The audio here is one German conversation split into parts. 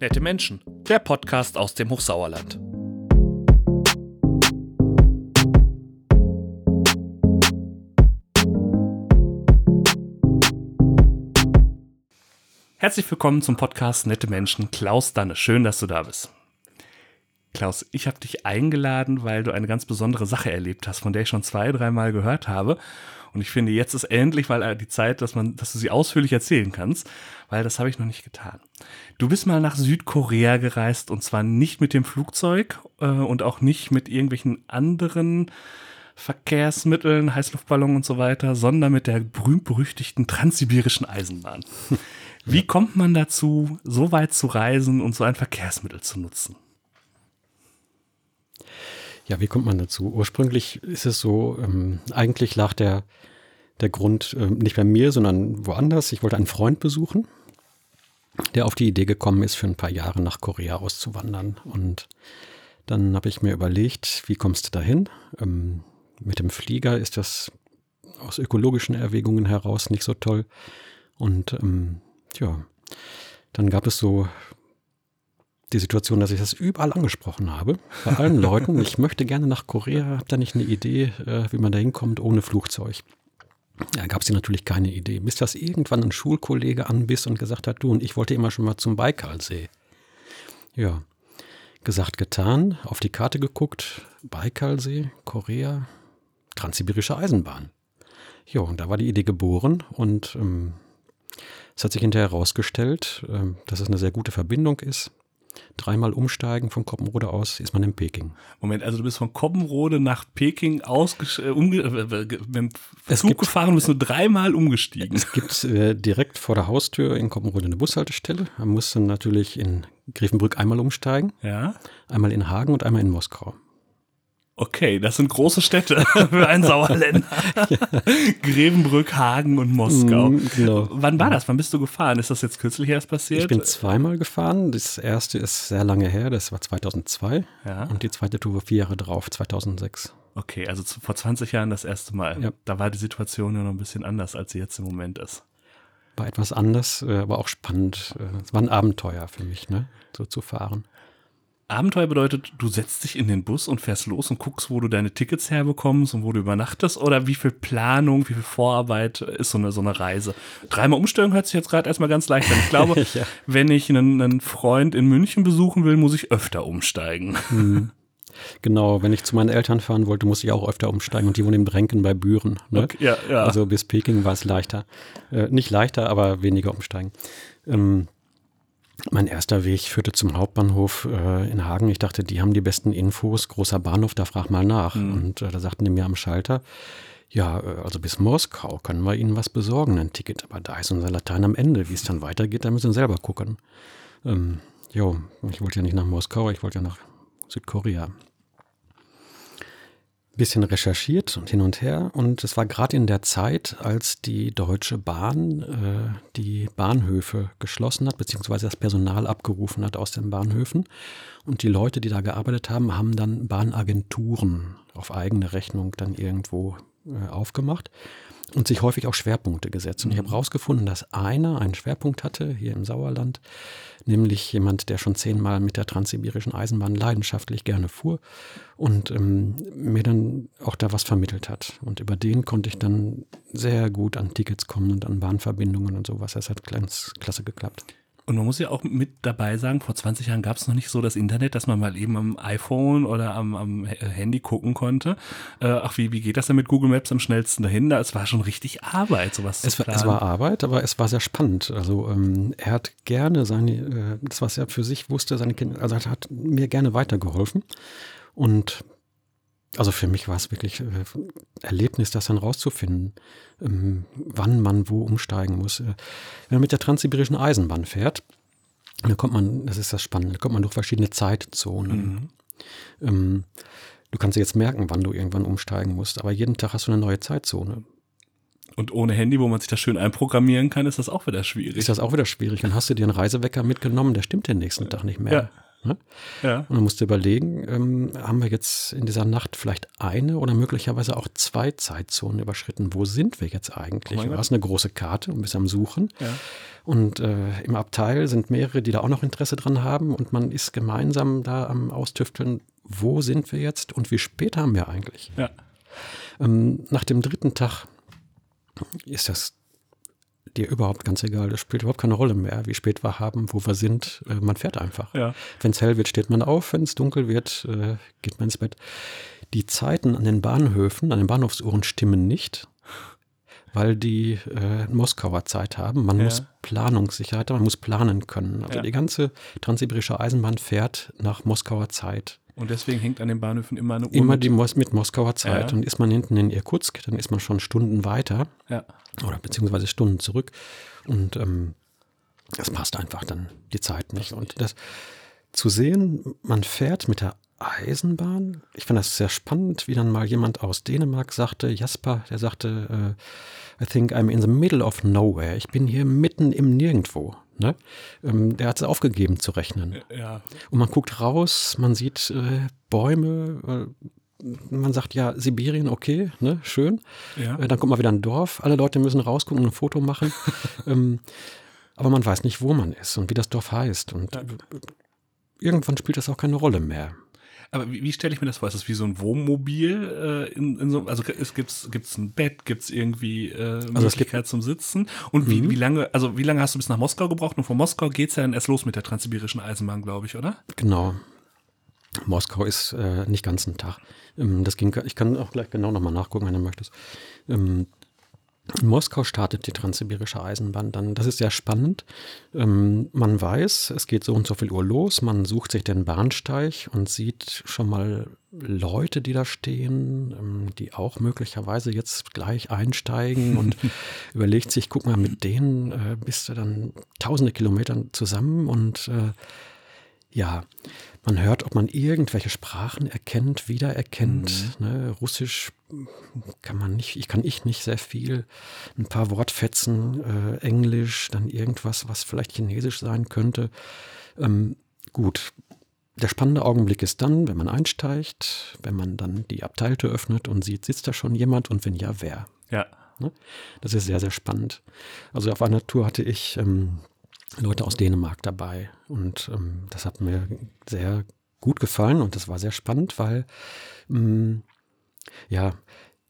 Nette Menschen, der Podcast aus dem Hochsauerland. Herzlich willkommen zum Podcast Nette Menschen. Klaus Danne, schön, dass du da bist. Klaus, ich habe dich eingeladen, weil du eine ganz besondere Sache erlebt hast, von der ich schon zwei, dreimal gehört habe. Und ich finde, jetzt ist endlich mal die Zeit, dass man, dass du sie ausführlich erzählen kannst, weil das habe ich noch nicht getan. Du bist mal nach Südkorea gereist und zwar nicht mit dem Flugzeug äh, und auch nicht mit irgendwelchen anderen Verkehrsmitteln, Heißluftballon und so weiter, sondern mit der berühmt-berüchtigten transsibirischen Eisenbahn. Wie kommt man dazu, so weit zu reisen und so ein Verkehrsmittel zu nutzen? Ja, wie kommt man dazu? Ursprünglich ist es so, ähm, eigentlich lag der, der Grund äh, nicht bei mir, sondern woanders. Ich wollte einen Freund besuchen, der auf die Idee gekommen ist, für ein paar Jahre nach Korea auszuwandern. Und dann habe ich mir überlegt, wie kommst du dahin? Ähm, mit dem Flieger ist das aus ökologischen Erwägungen heraus nicht so toll. Und ähm, ja, dann gab es so die Situation, dass ich das überall angesprochen habe, bei allen Leuten. Ich möchte gerne nach Korea, habt ihr nicht eine Idee, äh, wie man da hinkommt ohne Flugzeug? Da gab es natürlich keine Idee, bis das irgendwann ein Schulkollege anbiss und gesagt hat, du und ich wollte immer schon mal zum Baikalsee. Ja, gesagt, getan, auf die Karte geguckt, Baikalsee, Korea, Transsibirische Eisenbahn. Ja, und da war die Idee geboren und ähm, es hat sich hinterher herausgestellt, ähm, dass es eine sehr gute Verbindung ist dreimal umsteigen von Koppenrode aus, ist man in Peking. Moment, also du bist von Koppenrode nach Peking ausge äh, äh, mit dem Flug gibt, gefahren und bist nur dreimal umgestiegen. Es gibt äh, direkt vor der Haustür in Koppenrode eine Bushaltestelle. Man muss dann natürlich in Grevenbrück einmal umsteigen. Ja. Einmal in Hagen und einmal in Moskau. Okay, das sind große Städte für einen Sauerländer. ja. Grevenbrück, Hagen und Moskau. Mm, genau. Wann war das? Wann bist du gefahren? Ist das jetzt kürzlich erst passiert? Ich bin zweimal gefahren. Das erste ist sehr lange her, das war 2002. Ja. Und die zweite Tour war vier Jahre drauf, 2006. Okay, also zu, vor 20 Jahren das erste Mal. Ja. Da war die Situation ja noch ein bisschen anders, als sie jetzt im Moment ist. War etwas anders, äh, aber auch spannend. Äh, es war ein Abenteuer für mich, ne? so zu fahren. Abenteuer bedeutet, du setzt dich in den Bus und fährst los und guckst, wo du deine Tickets herbekommst und wo du übernachtest oder wie viel Planung, wie viel Vorarbeit ist so eine, so eine Reise. Dreimal Umstellung hört sich jetzt gerade erstmal ganz leicht an. Ich glaube, ja. wenn ich einen, einen, Freund in München besuchen will, muss ich öfter umsteigen. Mhm. Genau, wenn ich zu meinen Eltern fahren wollte, musste ich auch öfter umsteigen und die wohnen in Brenken bei Büren. Ne? Okay, ja, ja. Also bis Peking war es leichter. Äh, nicht leichter, aber weniger umsteigen. Ähm, mein erster Weg führte zum Hauptbahnhof äh, in Hagen. Ich dachte, die haben die besten Infos. Großer Bahnhof, da frag mal nach. Mhm. Und äh, da sagten die mir am Schalter, ja, äh, also bis Moskau können wir Ihnen was besorgen, ein Ticket. Aber da ist unser Latein am Ende. Wie es dann weitergeht, da müssen Sie selber gucken. Ähm, jo, ich wollte ja nicht nach Moskau, ich wollte ja nach Südkorea bisschen recherchiert und hin und her. Und es war gerade in der Zeit, als die Deutsche Bahn äh, die Bahnhöfe geschlossen hat, beziehungsweise das Personal abgerufen hat aus den Bahnhöfen. Und die Leute, die da gearbeitet haben, haben dann Bahnagenturen auf eigene Rechnung dann irgendwo äh, aufgemacht und sich häufig auch Schwerpunkte gesetzt. Und ich habe herausgefunden, mhm. dass einer einen Schwerpunkt hatte hier im Sauerland, nämlich jemand, der schon zehnmal mit der transsibirischen Eisenbahn leidenschaftlich gerne fuhr und ähm, mir dann auch da was vermittelt hat. Und über den konnte ich dann sehr gut an Tickets kommen und an Bahnverbindungen und sowas. Das hat ganz klasse geklappt. Und man muss ja auch mit dabei sagen, vor 20 Jahren gab es noch nicht so das Internet, dass man mal eben am iPhone oder am, am Handy gucken konnte. Äh, ach, wie, wie geht das denn mit Google Maps am schnellsten dahin? Es war schon richtig Arbeit, sowas es zu planen. War, es war Arbeit, aber es war sehr spannend. Also ähm, er hat gerne seine, äh, das was er für sich wusste, seine Kinder, also er hat mir gerne weitergeholfen. Und also für mich war es wirklich äh, Erlebnis, das dann rauszufinden, ähm, wann man wo umsteigen muss. Äh, wenn man mit der transsibirischen Eisenbahn fährt, dann kommt man, das ist das Spannende, da kommt man durch verschiedene Zeitzonen. Mhm. Ähm, du kannst dir jetzt merken, wann du irgendwann umsteigen musst, aber jeden Tag hast du eine neue Zeitzone. Und ohne Handy, wo man sich das schön einprogrammieren kann, ist das auch wieder schwierig. Ist das auch wieder schwierig. Dann hast du dir einen Reisewecker mitgenommen, der stimmt den nächsten Tag nicht mehr. Ne? Ja. Und man musste überlegen, ähm, haben wir jetzt in dieser Nacht vielleicht eine oder möglicherweise auch zwei Zeitzonen überschritten? Wo sind wir jetzt eigentlich? Oh hast eine große Karte und bist am Suchen. Ja. Und äh, im Abteil sind mehrere, die da auch noch Interesse dran haben. Und man ist gemeinsam da am Austüfteln, wo sind wir jetzt und wie spät haben wir eigentlich? Ja. Ähm, nach dem dritten Tag ist das dir überhaupt ganz egal. Das spielt überhaupt keine Rolle mehr, wie spät wir haben, wo wir sind. Äh, man fährt einfach. Ja. Wenn es hell wird, steht man auf. Wenn es dunkel wird, äh, geht man ins Bett. Die Zeiten an den Bahnhöfen, an den Bahnhofsuhren stimmen nicht, weil die äh, Moskauer Zeit haben. Man Ja. muss Planungssicherheit haben, man muss planen können. Also Ja. die ganze transsibirische Eisenbahn fährt nach Moskauer Zeit. Und deswegen hängt an den Bahnhöfen immer eine Uhr. Immer die Mos mit Moskauer Zeit. Ja. Und ist man hinten in Irkutsk, dann ist man schon Stunden weiter Ja. oder beziehungsweise Stunden zurück. Und ähm, das passt einfach dann die Zeit nicht. Und das zu sehen, man fährt mit der Eisenbahn. Ich fand das sehr spannend, wie dann mal jemand aus Dänemark sagte, Jasper, der sagte, äh, I think I'm in the middle of nowhere. Ich bin hier mitten im Nirgendwo. Ne? Ähm, der hat es aufgegeben zu rechnen. Ja. Und man guckt raus, man sieht äh, Bäume, äh, man sagt ja, Sibirien, okay, ne, schön. Ja. Äh, dann kommt mal wieder ein Dorf, alle Leute müssen rausgucken und ein Foto machen. ähm, aber man weiß nicht, wo man ist und wie das Dorf heißt. Und Ja. irgendwann spielt das auch keine Rolle mehr. Aber wie, wie stelle ich mir das vor? Ist das wie so ein Wohnmobil? Äh, in, in so, also es gibt's gibt's ein Bett, gibt's irgendwie äh, es Möglichkeit zum Sitzen? Und wie, Mhm. wie lange? Also wie lange hast du bis nach Moskau gebraucht? Und von Moskau geht's ja dann erst los mit der transsibirischen Eisenbahn, glaube ich, oder? Genau. Moskau ist äh, nicht ganz ein Tag. Ähm, das ging, ich kann auch gleich genau nochmal nachgucken, wenn du möchtest. Ähm, in Moskau startet die transsibirische Eisenbahn dann. Das ist sehr spannend. Ähm, man weiß, es geht so und so viel Uhr los. Man sucht sich den Bahnsteig und sieht schon mal Leute, die da stehen, ähm, die auch möglicherweise jetzt gleich einsteigen und überlegt sich, guck mal, mit denen äh, bist du dann tausende Kilometer zusammen und äh, ja, man hört, ob man irgendwelche Sprachen erkennt, wiedererkennt. Ne? Russisch kann man nicht, ich kann ich nicht sehr viel. Ein paar Wortfetzen, äh, Englisch, dann irgendwas, was vielleicht Chinesisch sein könnte. Ähm, gut. Der spannende Augenblick ist dann, wenn man einsteigt, wenn man dann die Abteilte öffnet und sieht, sitzt da schon jemand und wenn ja, wer. Ja. Ne? Das ist sehr, sehr spannend. Also auf einer Tour hatte ich ähm, Leute aus Dänemark dabei und ähm, das hat mir sehr gut gefallen und das war sehr spannend, weil ähm, ja,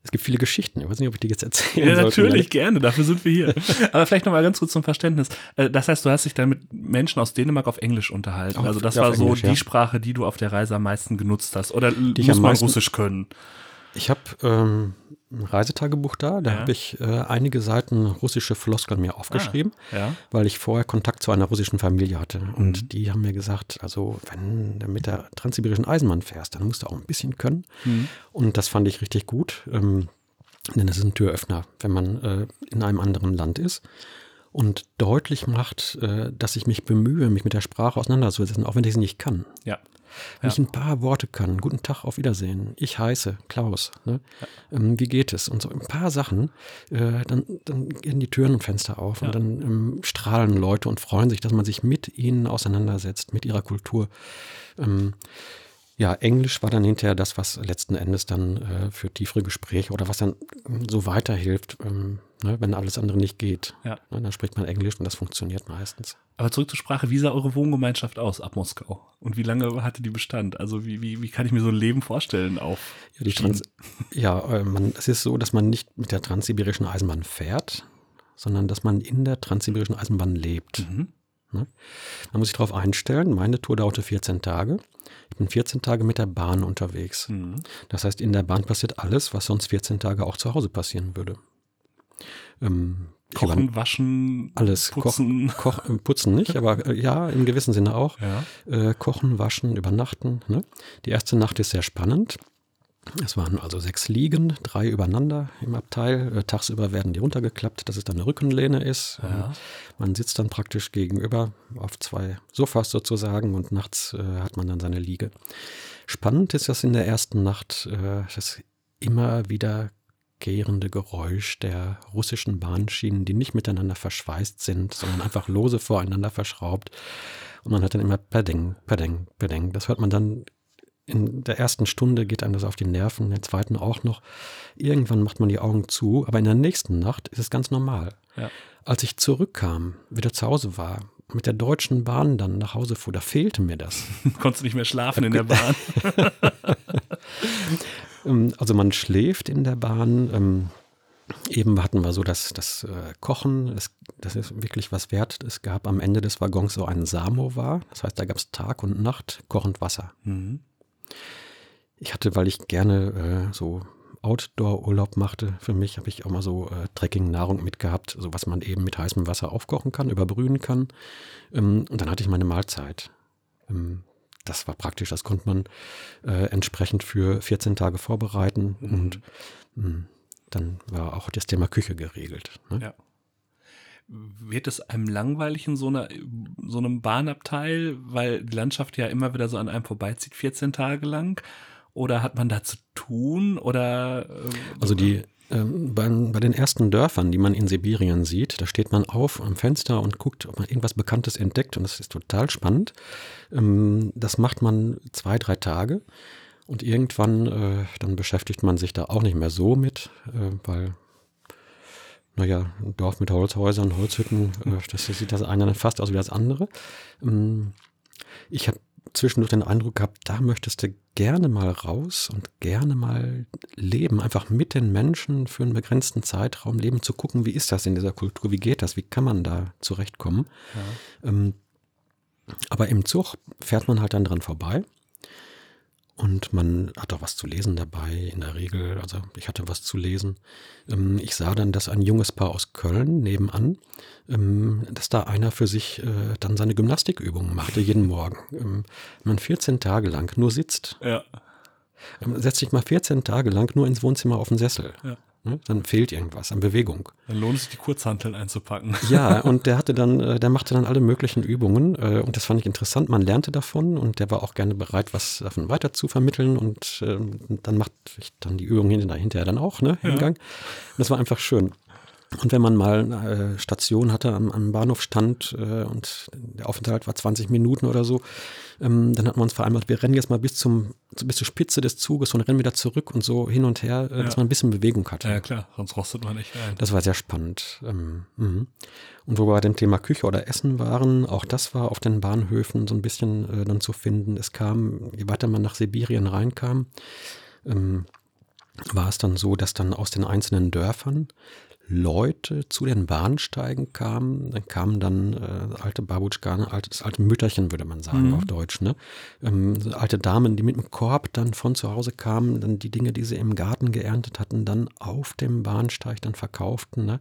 es gibt viele Geschichten. Ich weiß nicht, ob ich die jetzt erzählen Ja, natürlich, gerne, dafür sind wir hier. Aber vielleicht nochmal ganz kurz zum Verständnis. Äh, Das heißt, du hast dich dann mit Menschen aus Dänemark auf Englisch unterhalten. Auf- Also das war so Englisch, die ja. Sprache, die du auf der Reise am meisten genutzt hast. Oder ich muss man meisten- Russisch können? Ich habe ähm, ein Reisetagebuch da, da Ja. habe ich äh, einige Seiten russische Floskeln mir aufgeschrieben. Ja. weil ich vorher Kontakt zu einer russischen Familie hatte. Und Mhm. die haben mir gesagt, also wenn du mit der transsibirischen Eisenbahn fährst, dann musst du auch ein bisschen können. Mhm. Und das fand ich richtig gut, ähm, denn das ist ein Türöffner, wenn man äh, in einem anderen Land ist und deutlich macht, äh, dass ich mich bemühe, mich mit der Sprache auseinanderzusetzen, auch wenn ich sie nicht kann. Ja. Wenn ich ein paar Worte kann, guten Tag, auf Wiedersehen, ich heiße Klaus, ne? ähm, wie geht es? Und so ein paar Sachen, äh, dann, dann gehen die Türen und Fenster auf Ja. und dann ähm, strahlen Leute und freuen sich, dass man sich mit ihnen auseinandersetzt, mit ihrer Kultur. Ähm, ja, Englisch war dann hinterher das, was letzten Endes dann äh, für tiefere Gespräche oder was dann ähm, so weiterhilft, ähm, ne, wenn alles andere nicht geht. Ja. Ne, dann spricht man Englisch und das funktioniert meistens. Aber zurück zur Sprache, wie sah eure Wohngemeinschaft aus ab Moskau? Und wie lange hatte die Bestand? Also wie, wie, wie kann ich mir so ein Leben vorstellen auf Ja, Trans ja äh, man, es ist so, dass man nicht mit der transsibirischen Eisenbahn fährt, sondern dass man in der transsibirischen Eisenbahn lebt. Mhm. Ne? Man muss sich darauf einstellen, meine Tour dauerte 14 Tage. Ich bin 14 Tage mit der Bahn unterwegs. Mhm. Das heißt, in der Bahn passiert alles, was sonst 14 Tage auch zu Hause passieren würde. Ähm, Kochen, waschen, alles. putzen. Koch, koch, putzen nicht, aber äh, ja, im gewissen Sinne auch. Ja. Äh, kochen, waschen, übernachten. Ne? Die erste Nacht ist sehr spannend. Es waren also sechs Liegen, drei übereinander im Abteil. Äh, tagsüber werden die runtergeklappt, dass es dann eine Rückenlehne ist. Ja. Ähm, man sitzt dann praktisch gegenüber auf zwei Sofas sozusagen und nachts äh, hat man dann seine Liege. Spannend ist das in der ersten Nacht, äh, dass immer wieder wiederkehrende Geräusch der russischen Bahnschienen, die nicht miteinander verschweißt sind, sondern einfach lose voreinander verschraubt. Und man hat dann immer Pedeng, Pedeng, Pedeng. Das hört man dann in der ersten Stunde geht einem das auf die Nerven, in der zweiten auch noch. Irgendwann macht man die Augen zu, aber in der nächsten Nacht ist es ganz normal. Ja. Als ich zurückkam, wieder zu Hause war, mit der Deutschen Bahn dann nach Hause fuhr, da fehlte mir das. Konntest du nicht mehr schlafen in der Bahn? Ähm, also man schläft in der Bahn. Ähm, eben hatten wir so das, das äh, Kochen, das, das ist wirklich was wert. Es gab am Ende des Waggons so einen Samovar, das heißt, da gab es Tag und Nacht kochend Wasser. Mhm. Ich hatte, weil ich gerne äh, so Outdoor-Urlaub machte, für mich habe ich auch mal so äh, Trekking-Nahrung mitgehabt, so was man eben mit heißem Wasser aufkochen kann, überbrühen kann. Ähm, und dann hatte ich meine Mahlzeit. Ähm, das war praktisch, das konnte man äh, entsprechend für 14 Tage vorbereiten mhm. und mh, hm, dann war auch das Thema Küche geregelt. Ne? Ja. Wird es einem langweilig in so, einer, so einem Bahnabteil, weil die Landschaft ja immer wieder so an einem vorbeizieht, 14 Tage lang? Oder hat man da zu tun? Oder äh, also die ähm, bei, bei, den ersten Dörfern, die man in Sibirien sieht, da steht man auf am Fenster und guckt, ob man irgendwas Bekanntes entdeckt und das ist total spannend. Ähm, das macht man zwei, drei Tage und irgendwann, äh, dann beschäftigt man sich da auch nicht mehr so mit, äh, weil naja, ein Dorf mit Holzhäusern, Holzhütten, äh, das sieht das eine fast aus wie das andere. Ähm, ich habe zwischendurch den Eindruck gehabt, da möchtest du gerne mal raus und gerne mal leben, einfach mit den Menschen für einen begrenzten Zeitraum leben, zu gucken, wie ist das in dieser Kultur, wie geht das, wie kann man da zurechtkommen. Ja. Ähm, aber im Zug fährt man halt dann dran vorbei und man hat auch was zu lesen dabei, in der Regel. Also ich hatte was zu lesen. Ähm, ich sah dann, dass ein junges Paar aus Köln nebenan, ähm, dass da einer für sich äh, dann seine Gymnastikübungen machte jeden Morgen. Ähm, man 14 Tage lang nur sitzt. Ja. Setzt sich mal 14 Tage lang nur ins Wohnzimmer auf den Sessel. Ja. Ne? Dann fehlt irgendwas an Bewegung. Dann lohnt es sich, die Kurzhanteln einzupacken. Ja, und der hatte dann, äh, der machte dann alle möglichen Übungen äh, und das fand ich interessant. Man lernte davon und der war auch gerne bereit, was davon weiter zu vermitteln und ähm, dann macht ich dann die Übungen hinterher dann auch, ne, im ja. Gang. Und das war einfach schön. Und wenn man mal äh, Station hatte, am, am Bahnhof stand äh, und der Aufenthalt war 20 Minuten oder so, ähm, dann hatten wir uns vereinbart, wir rennen jetzt mal bis zum bis zur Spitze des Zuges und rennen wieder zurück und so hin und her, äh, ja. dass man ein bisschen Bewegung hatte. Ja klar, sonst rostet man nicht ein. Das war sehr spannend. Ähm, mhm. und wo wir bei dem Thema Küche oder Essen waren, auch das war auf den Bahnhöfen so ein bisschen äh, dann zu finden. Es kam, je weiter man nach Sibirien reinkam, ähm, war es dann so, dass dann aus den einzelnen Dörfern Leute zu den Bahnsteigen kamen, dann kamen dann äh, alte Babutschkane, altes alte Mütterchen, würde man sagen, mhm. auf Deutsch, ne? Ähm, so alte Damen, die mit dem Korb dann von zu Hause kamen, dann die Dinge, die sie im Garten geerntet hatten, dann auf dem Bahnsteig dann verkauften. Ne?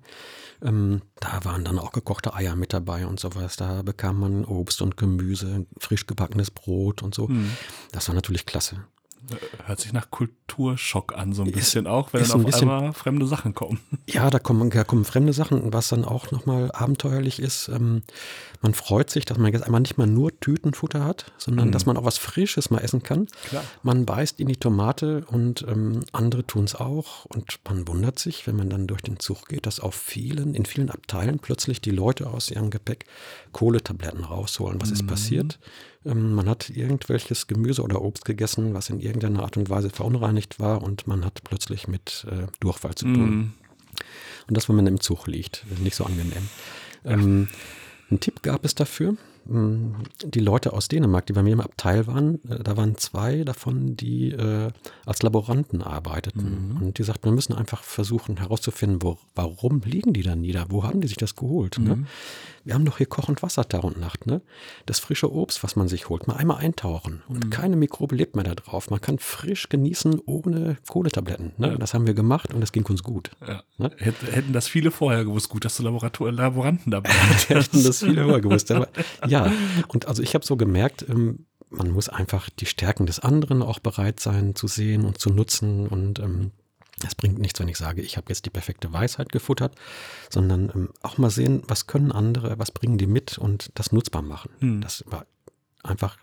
Ähm, da waren dann auch gekochte Eier mit dabei und sowas. Da bekam man Obst und Gemüse, frisch gebackenes Brot und so. Mhm. Das war natürlich klasse. Hört sich nach Kulturschock an, so ein bisschen ist, auch, wenn dann auf bisschen, einmal fremde Sachen kommen. Ja, da kommen, da kommen fremde Sachen, was dann auch nochmal abenteuerlich ist. Ähm, man freut sich, dass man jetzt einmal nicht mal nur Tütenfutter hat, sondern mhm. dass man auch was Frisches mal essen kann. Klar. Man beißt in die Tomate und ähm, andere tun es auch. Und man wundert sich, wenn man dann durch den Zug geht, dass auf vielen, in vielen Abteilen plötzlich die Leute aus ihrem Gepäck Kohletabletten rausholen. Was mhm. ist passiert? Ähm, man hat irgendwelches Gemüse oder Obst gegessen, was in irgendeiner Art und Weise verunreinigt war und man hat plötzlich mit äh, Durchfall zu tun. Mm. Und das, wenn man im Zug liegt, nicht so angenehm. Ähm, ein Tipp gab es dafür. Hm, die Leute aus Dänemark, die bei mir im Abteil waren, äh, da waren zwei davon, die äh, als Laboranten arbeiteten. Mhm. Und die sagten, wir müssen einfach versuchen herauszufinden, wo, warum liegen die da nieder? Wo haben die sich das geholt? Ne? Mhm. Ne? Wir haben doch hier kochend Wasser Tag und Nacht. Ne? Das frische Obst, was man sich holt, mal einmal eintauchen. Und mhm. keine Mikrobe lebt mehr da drauf. Man kann frisch genießen ohne Kohletabletten. Ne? Ja. Das haben wir gemacht und das ging uns gut. Ja. Ne? Hätten das viele vorher gewusst. Gut, dass du Laborator Laboranten dabei hast. Hätten das viele vorher gewusst. Aber, ja, und also ich habe so gemerkt, ähm, man muss einfach die Stärken des anderen auch bereit sein zu sehen und zu nutzen und ähm, es bringt nichts, wenn ich sage, ich habe jetzt die perfekte Weisheit gefuttert, sondern ähm, auch mal sehen, was können andere, was bringen die mit und das nutzbar machen. Hm. Das war einfach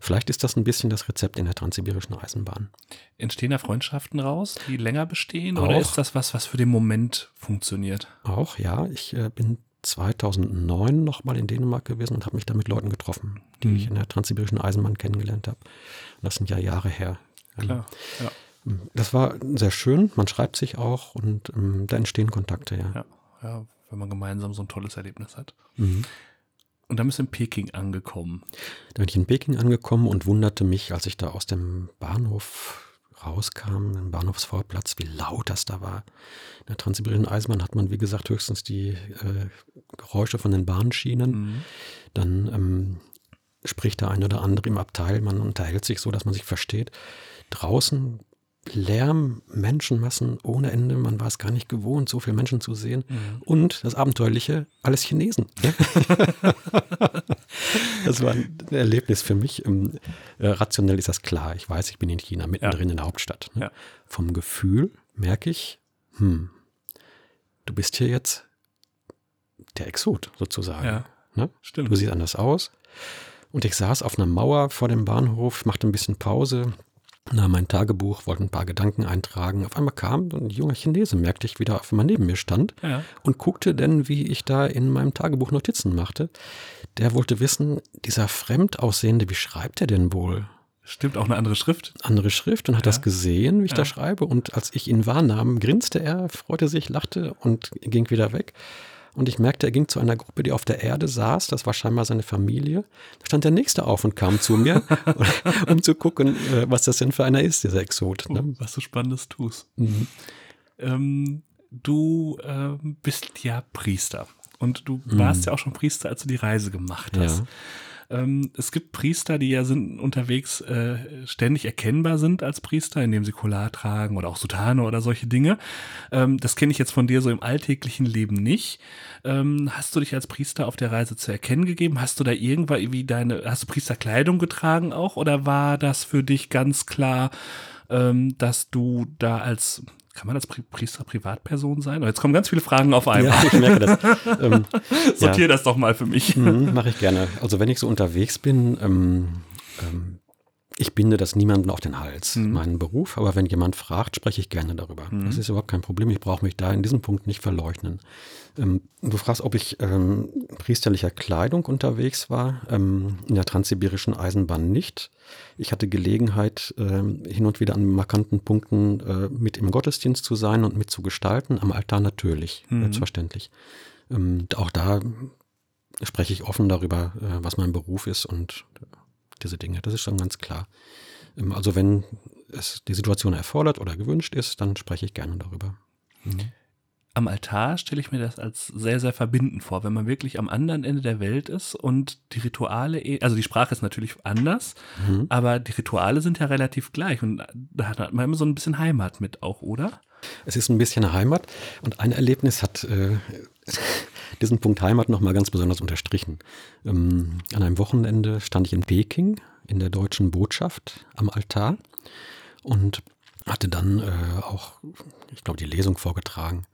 Vielleicht ist das ein bisschen das Rezept in der transsibirischen Eisenbahn. Entstehen da Freundschaften raus, die länger bestehen? Auch. Oder ist das was, was für den Moment funktioniert? Auch, ja. Ich äh, bin 2009 nochmal in Dänemark gewesen und habe mich da mit Leuten getroffen, die Mhm. ich in der transsibirischen Eisenbahn kennengelernt habe. Und Das sind ja Jahre her. Klar. Ja. Das war sehr schön, man schreibt sich auch und ähm, da entstehen Kontakte, ja. Ja. ja, wenn man gemeinsam so ein tolles Erlebnis hat. Mhm. Und dann bist du in Peking angekommen. Da bin ich in Peking angekommen und wunderte mich, als ich da aus dem Bahnhof rauskam, im Bahnhofsvorplatz, wie laut das da war. In der transsibirischen Eisenbahn hat man, wie gesagt, höchstens die äh, Geräusche von den Bahnschienen. Mhm. Dann ähm, spricht der eine oder andere im Abteil, man unterhält sich so, dass man sich versteht. Draußen Lärm, Menschenmassen ohne Ende, man war es gar nicht gewohnt, so viele Menschen zu sehen. Mhm. Und das Abenteuerliche, alles Chinesen. das war ein Erlebnis für mich. Ähm, äh, rationell ist das klar. Ich weiß, ich bin in China, mittendrin in der Hauptstadt. Ne? Ja. Vom Gefühl merke ich, hm, du bist hier jetzt der Exot sozusagen. Ja. Ne? Stimmt. Du siehst anders aus. Und ich saß auf einer Mauer vor dem Bahnhof, machte ein bisschen Pause, nahm mein Tagebuch, wollte ein paar Gedanken eintragen. Auf einmal kam ein junger Chinese, merkte ich wieder, auf einmal neben mir stand Ja. und guckte denn, wie ich da in meinem Tagebuch Notizen machte. Der wollte wissen, dieser fremd aussehende, wie schreibt er denn wohl? Stimmt, auch eine andere Schrift. Andere Schrift und hat Ja. das gesehen, wie ich Ja. da schreibe. Und als ich ihn wahrnahm, grinste er, freute sich, lachte und ging wieder weg. Und ich merkte, er ging zu einer Gruppe, die auf der Erde saß. Das war scheinbar seine Familie. Da stand der Nächste auf und kam zu mir, um zu gucken, äh, was das denn für einer ist, dieser Exot. Ne? Was du Spannendes tust. Mhm. Ähm, du ähm, bist ja Priester. Und du warst ja auch schon Priester, als du die Reise gemacht hast. Ja. Ähm, es gibt Priester, die ja sind unterwegs äh, ständig erkennbar sind als Priester, indem sie Collar tragen oder auch Sutane oder solche Dinge. Ähm, das kenne ich jetzt von dir so im alltäglichen Leben nicht. Ähm, hast du dich als Priester auf der Reise zu erkennen gegeben? Hast du da irgendwann irgendwie deine, hast du Priesterkleidung getragen auch? Oder war das für dich ganz klar, ähm, dass du da als kann man als Pri Priester Privatperson sein? Oh, Jetzt kommen ganz viele Fragen auf einmal. Ja, ich merke das. ähm, Sortier das doch mal für mich. Mhm, Mache ich gerne. Also wenn ich so unterwegs bin, ähm, ähm, ich binde das niemandem auf den Hals, Mhm. meinen Beruf, aber wenn jemand fragt, spreche ich gerne darüber. Das ist überhaupt kein Problem. Ich brauche mich da in diesem Punkt nicht verleugnen. Ähm, du fragst, ob ich ähm, priesterlicher Kleidung unterwegs war. Ähm, in der transsibirischen Eisenbahn nicht. Ich hatte Gelegenheit, ähm, hin und wieder an markanten Punkten äh, mit im Gottesdienst zu sein und mit zu gestalten. Am Altar natürlich, selbstverständlich. Ähm, auch da spreche ich offen darüber, äh, was mein Beruf ist und äh, diese Dinge. Das ist schon ganz klar. Ähm, Also wenn es die Situation erfordert oder gewünscht ist, dann spreche ich gerne darüber. Am Altar stelle ich mir das als sehr, sehr verbindend vor, wenn man wirklich am anderen Ende der Welt ist und die Rituale, eh- also die Sprache ist natürlich anders, Mhm. aber die Rituale sind ja relativ gleich und da hat man immer so ein bisschen Heimat mit auch, oder? Es ist ein bisschen Heimat und ein Erlebnis hat äh, diesen Punkt Heimat nochmal ganz besonders unterstrichen. Ähm, an einem Wochenende stand ich in Peking in der deutschen Botschaft am Altar und hatte dann äh, auch, ich glaube, die Lesung vorgetragen.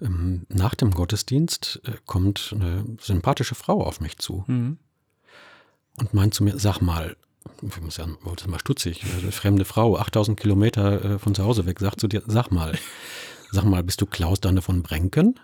Ähm, nach dem Gottesdienst äh, kommt eine sympathische Frau auf mich zu Mhm. und meint zu mir, sag mal, ich muss das ist mal stutzig, eine fremde Frau, 8000 Kilometer äh, von zu Hause weg, sagt zu dir, sag mal, sag mal, bist du Klaus Danne von Brenken?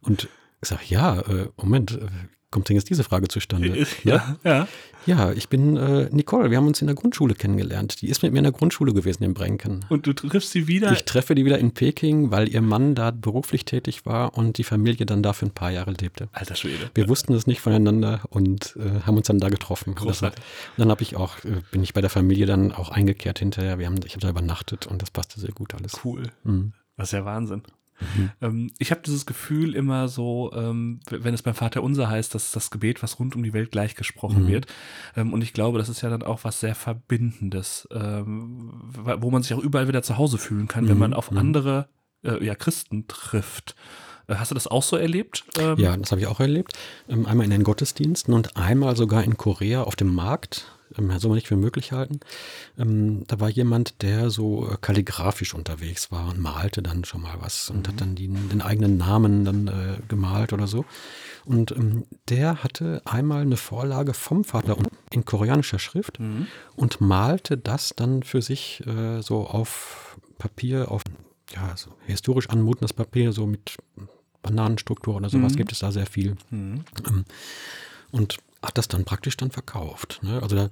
Und ich sag, ja, äh, Moment, äh, kommt denn jetzt diese Frage zustande? Ja, ja. Ja, ich bin äh, Nicole, wir haben uns in der Grundschule kennengelernt. Die ist mit mir in der Grundschule gewesen in Brenken. Und du triffst sie wieder. Ich treffe die wieder in Peking, weil ihr Mann da beruflich tätig war und die Familie dann da für ein paar Jahre lebte. Alter Schwede. Wir wussten es nicht voneinander und äh, haben uns dann da getroffen. Das war- Großartig. Dann habe ich auch, äh, bin ich bei der Familie dann auch eingekehrt hinterher. Wir haben, ich habe da übernachtet und das passte sehr gut alles. Cool. Mhm. Das ist ja Wahnsinn. Ähm, ich habe dieses Gefühl immer so, ähm, wenn es beim Vater Unser heißt, dass das Gebet, was rund um die Welt gleich gesprochen Mhm. wird. Ähm, und ich glaube, das ist ja dann auch was sehr Verbindendes, wo man sich auch überall wieder zu Hause fühlen kann, wenn Mhm, man auf mhm. andere äh, ja, Christen trifft. Äh, Hast du das auch so erlebt? Ja, das habe ich auch erlebt. Einmal in den Gottesdiensten und einmal sogar in Korea auf dem Markt. Ähm, soll man nicht für möglich halten. Ähm, da war jemand, der so äh, kalligrafisch unterwegs war und malte dann schon mal was und hat dann die, den eigenen Namen dann äh, gemalt oder so. Und ähm, der hatte einmal eine Vorlage vom Vater in koreanischer Schrift Mhm. und malte das dann für sich äh, so auf Papier, auf ja, so historisch anmutendes Papier, so mit Bananenstruktur oder sowas Mhm. gibt es da sehr viel. Mhm. Ähm, und hat das dann praktisch dann verkauft. Ne? Also da,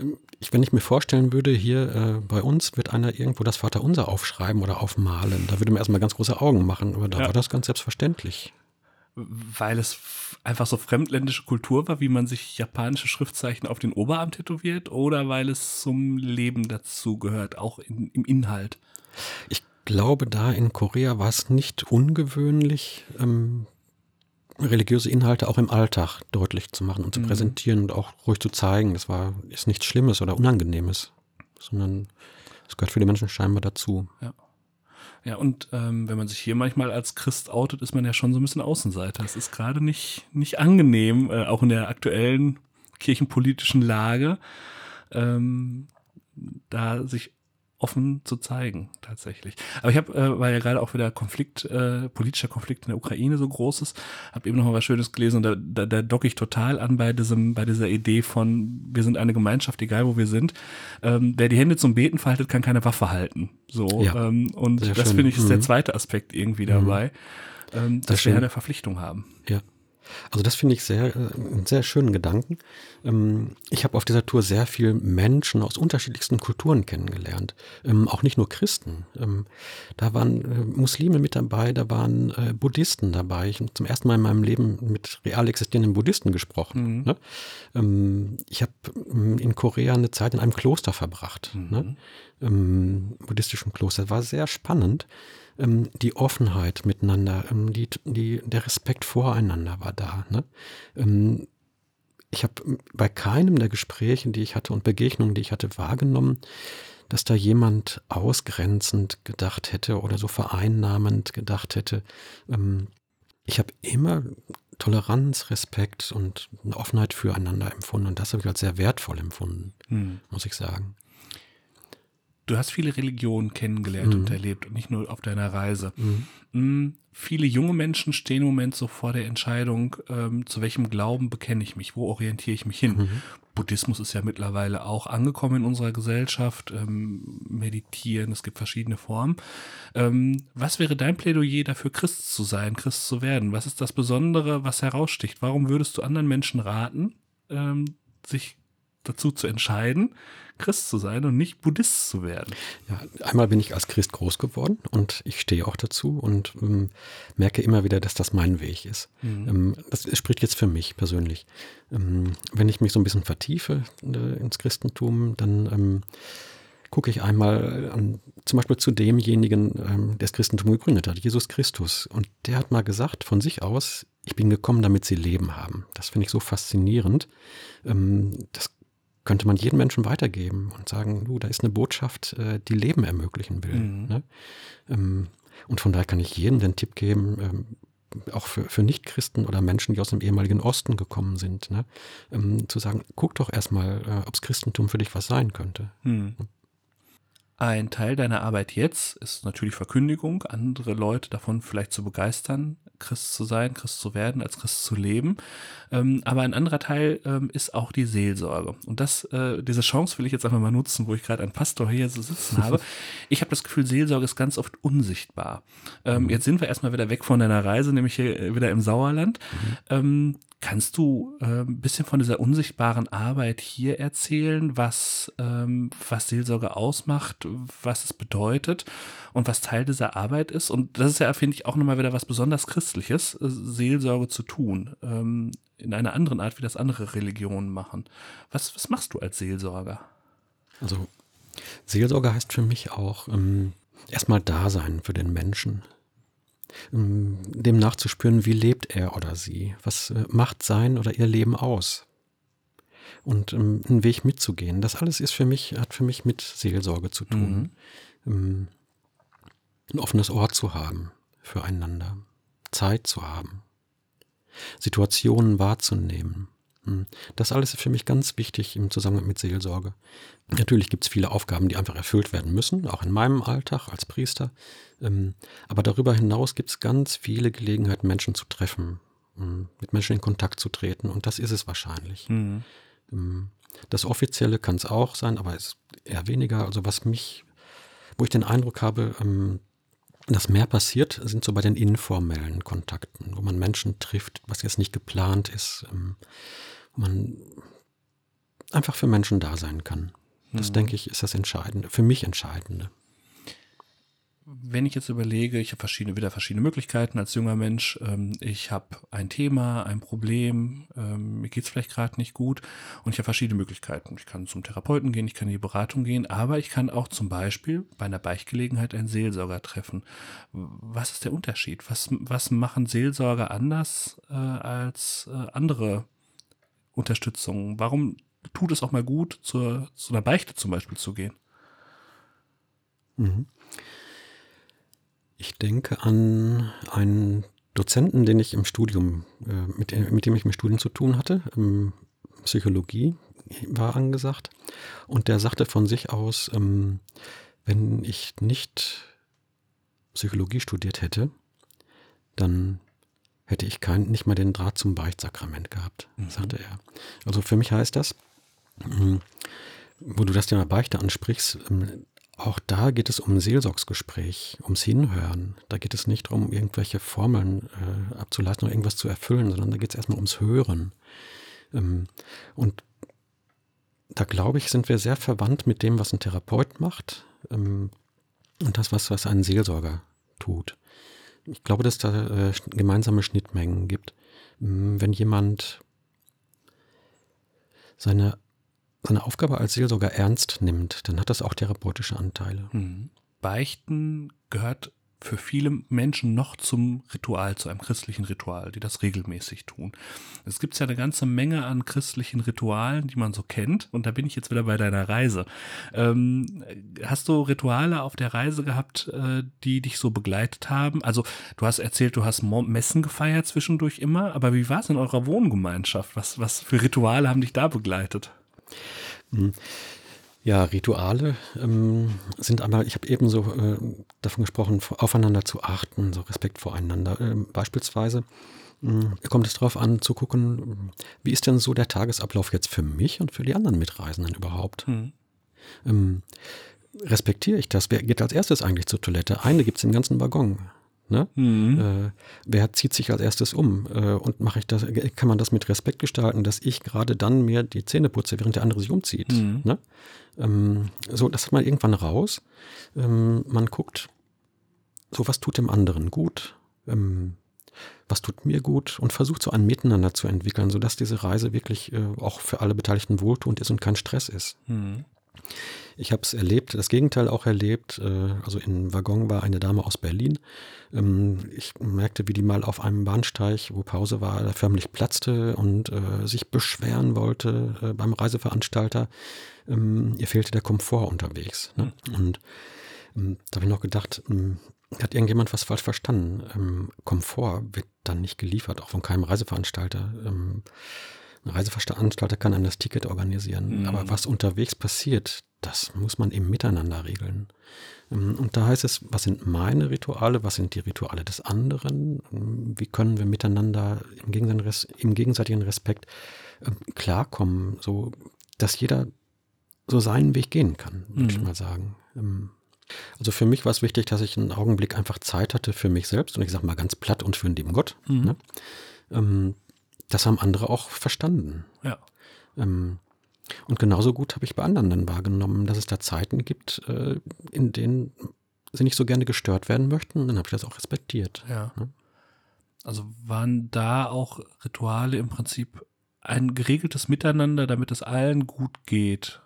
ähm, ich, wenn ich mir vorstellen würde, hier äh, bei uns wird einer irgendwo das Vaterunser aufschreiben oder aufmalen, da würde man erstmal ganz große Augen machen, aber da Ja. war das ganz selbstverständlich. Weil es einfach so fremdländische Kultur war, wie man sich japanische Schriftzeichen auf den Oberarm tätowiert, oder weil es zum Leben dazu gehört, auch in, im Inhalt. Ich glaube, da in Korea war es nicht ungewöhnlich, ähm, religiöse Inhalte auch im Alltag deutlich zu machen und zu Mhm. präsentieren und auch ruhig zu zeigen. Das war ist nichts Schlimmes oder Unangenehmes, sondern es gehört für die Menschen scheinbar dazu. Ja, und ähm, wenn man sich hier manchmal als Christ outet, ist man ja schon so ein bisschen Außenseiter. Es ist gerade nicht, nicht angenehm, äh, auch in der aktuellen kirchenpolitischen Lage, ähm, da sich offen zu zeigen, tatsächlich. Aber ich habe, äh, weil ja gerade auch wieder Konflikt, äh, politischer Konflikt in der Ukraine so groß ist, habe eben noch mal was Schönes gelesen und da, da, da docke ich total an bei diesem, bei dieser Idee von, wir sind eine Gemeinschaft, egal wo wir sind. Ähm, wer die Hände zum Beten verhaltet, kann keine Waffe halten. So. Ja, ähm, und das finde ich ist der Mhm. zweite Aspekt irgendwie dabei, ähm, dass schön. wir eine Verpflichtung haben. Ja. Also das finde ich sehr, äh, einen sehr schönen Gedanken. Ähm, Ich habe auf dieser Tour sehr viel Menschen aus unterschiedlichsten Kulturen kennengelernt. Ähm, Auch nicht nur Christen. Ähm, Da waren äh, Muslime mit dabei, da waren äh, Buddhisten dabei. Ich habe zum ersten Mal in meinem Leben mit real existierenden Buddhisten gesprochen. Mhm. ne? Ich habe in Korea eine Zeit in einem Kloster verbracht. Mhm. Ähm, buddhistischen Kloster. War sehr spannend. Ähm, die Offenheit miteinander, ähm, die, die, der Respekt voreinander war da. Ne? Ähm, ich habe bei keinem der Gespräche, die ich hatte und Begegnungen, die ich hatte, wahrgenommen, dass da jemand ausgrenzend gedacht hätte oder so vereinnahmend gedacht hätte. Ähm, ich habe immer Toleranz, Respekt und eine Offenheit füreinander empfunden und das habe ich als sehr wertvoll empfunden, Hm. muss ich sagen. Du hast viele Religionen kennengelernt Mhm. und erlebt und nicht nur auf deiner Reise. Mhm. Mm, Viele junge Menschen stehen im Moment so vor der Entscheidung, ähm, zu welchem Glauben bekenne ich mich, wo orientiere ich mich hin. Mhm. Buddhismus ist ja mittlerweile auch angekommen in unserer Gesellschaft. Ähm, meditieren, es gibt verschiedene Formen. Ähm, was wäre dein Plädoyer dafür, Christ zu sein, Christ zu werden? Was ist das Besondere, was heraussticht? Warum würdest du anderen Menschen raten, ähm, sich dazu zu entscheiden, Christ zu sein und nicht Buddhist zu werden? Ja, einmal bin ich als Christ groß geworden und ich stehe auch dazu und ähm, merke immer wieder, dass das mein Weg ist. Mhm. Ähm, das spricht jetzt für mich persönlich. Ähm, wenn ich mich so ein bisschen vertiefe äh, ins Christentum, dann ähm, gucke ich einmal an, zum Beispiel zu demjenigen, ähm, der das Christentum gegründet hat, Jesus Christus. Und der hat mal gesagt von sich aus, ich bin gekommen, damit sie Leben haben. Das finde ich so faszinierend. Ähm, das könnte man jedem Menschen weitergeben und sagen, du, da ist eine Botschaft, äh, die Leben ermöglichen will. Mhm. Ne? Ähm, und von daher kann ich jedem den Tipp geben, ähm, auch für, für Nichtchristen oder Menschen, die aus dem ehemaligen Osten gekommen sind, ne? ähm, zu sagen, guck doch erstmal, äh, ob das Christentum für dich was sein könnte. Hm. Ein Teil deiner Arbeit jetzt ist natürlich Verkündigung, andere Leute davon vielleicht zu begeistern, Christ zu sein, Christ zu werden, als Christ zu leben. Ähm, aber ein anderer Teil ähm, ist auch die Seelsorge. Und das, äh, diese Chance will ich jetzt einfach mal nutzen, wo ich gerade einen Pastor hier so sitzen habe. Ich habe das Gefühl, Seelsorge ist ganz oft unsichtbar. Ähm, Jetzt sind wir erstmal wieder weg von deiner Reise, nämlich hier äh, wieder im Sauerland. Ähm, Kannst du ein bisschen von dieser unsichtbaren Arbeit hier erzählen, was, was Seelsorge ausmacht, was es bedeutet und was Teil dieser Arbeit ist? Und das ist ja, finde ich, auch nochmal wieder was besonders Christliches, äh, Seelsorge zu tun, ähm, in einer anderen Art, wie das andere Religionen machen. Was, was machst du als Seelsorger? Also Seelsorge heißt für mich auch ähm, erstmal Dasein für den Menschen. Ähm, dem nachzuspüren, wie lebt er oder sie? Was äh, macht sein oder ihr Leben aus? Und ähm, einen Weg mitzugehen. Das alles ist für mich, hat für mich mit Seelsorge zu tun. Ähm, ein offenes Ohr zu haben füreinander. Zeit zu haben. Situationen wahrzunehmen. Hm. Das alles ist für mich ganz wichtig im Zusammenhang mit Seelsorge. Natürlich gibt es viele Aufgaben, die einfach erfüllt werden müssen, auch in meinem Alltag als Priester. Ähm, Aber darüber hinaus gibt es ganz viele Gelegenheiten, Menschen zu treffen ähm, mit Menschen in Kontakt zu treten. Und das ist es wahrscheinlich. Mhm. Ähm, das Offizielle kann es auch sein, aber es ist eher weniger. Also was mich, wo ich den Eindruck habe, ähm, dass mehr passiert, sind so bei den informellen Kontakten, wo man Menschen trifft, was jetzt nicht geplant ist, ähm, wo man einfach für Menschen da sein kann. Das Mhm. denke ich, ist das Entscheidende, für mich Entscheidende. Wenn ich jetzt überlege, ich habe verschiedene, wieder verschiedene Möglichkeiten als junger Mensch. Ähm, ich habe ein Thema, ein Problem, ähm, mir geht es vielleicht gerade nicht gut und ich habe verschiedene Möglichkeiten. Ich kann zum Therapeuten gehen, ich kann in die Beratung gehen, aber ich kann auch zum Beispiel bei einer Beichtgelegenheit einen Seelsorger treffen. Was ist der Unterschied? Was, was machen Seelsorger anders äh, als äh, andere Unterstützungen? Warum tut es auch mal gut, zur, zu einer Beichte zum Beispiel zu gehen? Mhm. Ich denke an einen Dozenten, den ich im Studium, äh, mit, mit dem ich im Studium zu tun hatte. Ähm, Psychologie war angesagt. Und der sagte von sich aus, ähm, wenn ich nicht Psychologie studiert hätte, dann hätte ich kein, nicht mal den Draht zum Beichtsakrament gehabt, Mhm. sagte er. Also für mich heißt das, ähm, wo du das Thema Beichte ansprichst, auch da geht es um ein Seelsorgsgespräch, ums Hinhören. Da geht es nicht darum, irgendwelche Formeln äh, abzuleiten oder irgendwas zu erfüllen, sondern da geht es erstmal ums Hören. Ähm, und da glaube ich, sind wir sehr verwandt mit dem, was ein Therapeut macht ähm, und das, was, was ein Seelsorger tut. Ich glaube, dass da äh, gemeinsame Schnittmengen gibt. Ähm, wenn jemand seine seine Aufgabe als Seelsorger ernst nimmt, dann hat das auch therapeutische Anteile. Mhm. Beichten gehört für viele Menschen noch zum Ritual, zu einem christlichen Ritual, die das regelmäßig tun. Es gibt ja eine ganze Menge an christlichen Ritualen, die man so kennt. Und da bin ich jetzt wieder bei deiner Reise. Ähm, hast du Rituale auf der Reise gehabt, äh, die dich so begleitet haben? Also du hast erzählt, du hast Messen gefeiert zwischendurch immer, aber wie war es in eurer Wohngemeinschaft? Was, was für Rituale haben dich da begleitet? Ja, Rituale ähm, sind einmal, ich habe eben so äh, davon gesprochen, aufeinander zu achten, so Respekt voreinander. Ähm, beispielsweise äh, kommt es darauf an zu gucken, wie ist denn so der Tagesablauf jetzt für mich und für die anderen Mitreisenden überhaupt? Mhm. Ähm, respektiere ich das? Wer geht als erstes eigentlich zur Toilette? Eine gibt es im ganzen Waggon. Ne? Mhm. Äh, wer zieht sich als erstes um? Äh, und mache ich das, kann man das mit Respekt gestalten, dass ich gerade dann mir die Zähne putze, während der andere sich umzieht? Mhm. Ne? Ähm, so, das hat man irgendwann raus. Ähm, man guckt, so was tut dem anderen gut, ähm, was tut mir gut und versucht so ein Miteinander zu entwickeln, sodass diese Reise wirklich äh, auch für alle Beteiligten wohltuend ist und kein Stress ist. Mhm. Ich habe es erlebt, das Gegenteil auch erlebt. Äh, also im Waggon war eine Dame aus Berlin. Ähm, ich merkte, wie die mal auf einem Bahnsteig, wo Pause war, förmlich platzte und äh, sich beschweren wollte äh, beim Reiseveranstalter. Ähm, ihr fehlte der Komfort unterwegs. Ne? Und ähm, da habe ich noch gedacht, ähm, hat irgendjemand was falsch verstanden? Komfort wird dann nicht geliefert, auch von keinem Reiseveranstalter. Ein Reiseveranstalter kann einem das Ticket organisieren, Mhm. aber was unterwegs passiert, das muss man im Miteinander regeln. Ähm, Und da heißt es, was sind meine Rituale, was sind die Rituale des anderen, Ähm, wie können wir miteinander im gegenseitigen, Res- im gegenseitigen Respekt ähm, klarkommen, so dass jeder so seinen Weg gehen kann, würde ich Mhm. mal sagen. Also für mich war es wichtig, dass ich einen Augenblick einfach Zeit hatte für mich selbst und ich sage mal ganz platt und für den lieben Gott. Mhm. Ne? Das haben andere auch verstanden. Ja. Ähm, Und genauso gut habe ich bei anderen dann wahrgenommen, dass es da Zeiten gibt, äh, in denen sie nicht so gerne gestört werden möchten. Und dann habe ich das auch respektiert. Ja. Ne? Also waren da auch Rituale im Prinzip ein geregeltes Miteinander, damit es allen gut geht.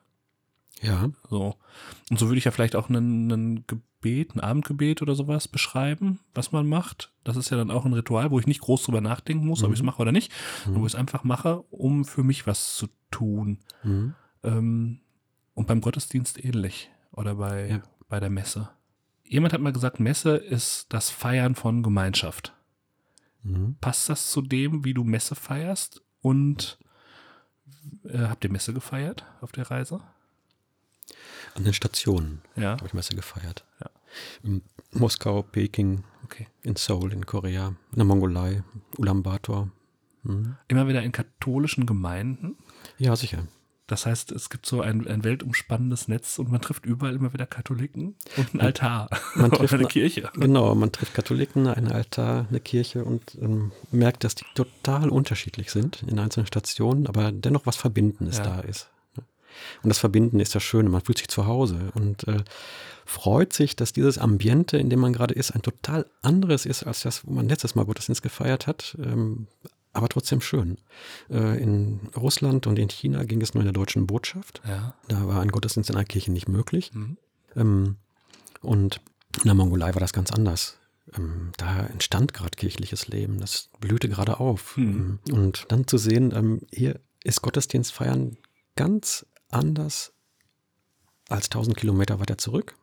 Ja, So. Und so würde ich ja vielleicht auch einen, einen Gebet, ein Abendgebet oder sowas beschreiben, was man macht. Das ist ja dann auch ein Ritual, wo ich nicht groß drüber nachdenken muss, ob Mhm. ich es mache oder nicht, Mhm. wo ich es einfach mache, um für mich was zu tun. Mhm. Ähm, und beim Gottesdienst ähnlich. Oder bei, Ja. bei der Messe. Jemand hat mal gesagt, Messe ist das Feiern von Gemeinschaft. Mhm. Passt das zu dem, wie du Messe feierst? Und äh, habt ihr Messe gefeiert auf der Reise? An den Stationen Ja, habe ich Messe gefeiert. Ja. In Moskau, Peking, okay. in Seoul, in Korea, in der Mongolei, Ulaanbaatar, Mhm. Immer wieder in katholischen Gemeinden. Ja, sicher. Das heißt, es gibt so ein, ein weltumspannendes Netz und man trifft überall immer wieder Katholiken und einen Altar Man trifft eine na- Kirche. Genau, man trifft Katholiken, ein Altar, eine Kirche und ähm, merkt, dass die total unterschiedlich sind in einzelnen Stationen, aber dennoch was Verbindendes Ja. da ist. Und das Verbinden ist das Schöne, man fühlt sich zu Hause und äh, freut sich, dass dieses Ambiente, in dem man gerade ist, ein total anderes ist als das, wo man letztes Mal Gottesdienst gefeiert hat, ähm, aber trotzdem schön. Äh, in Russland und in China ging es nur in der deutschen Botschaft. Ja. Da war ein Gottesdienst in einer Kirche nicht möglich. Mhm. Ähm, und in der Mongolei war das ganz anders. Ähm, da entstand gerade kirchliches Leben, das blühte gerade auf. Hm. Ähm, Und dann zu sehen, hier ist Gottesdienst feiern ganz anders als 1000 Kilometer weiter zurück.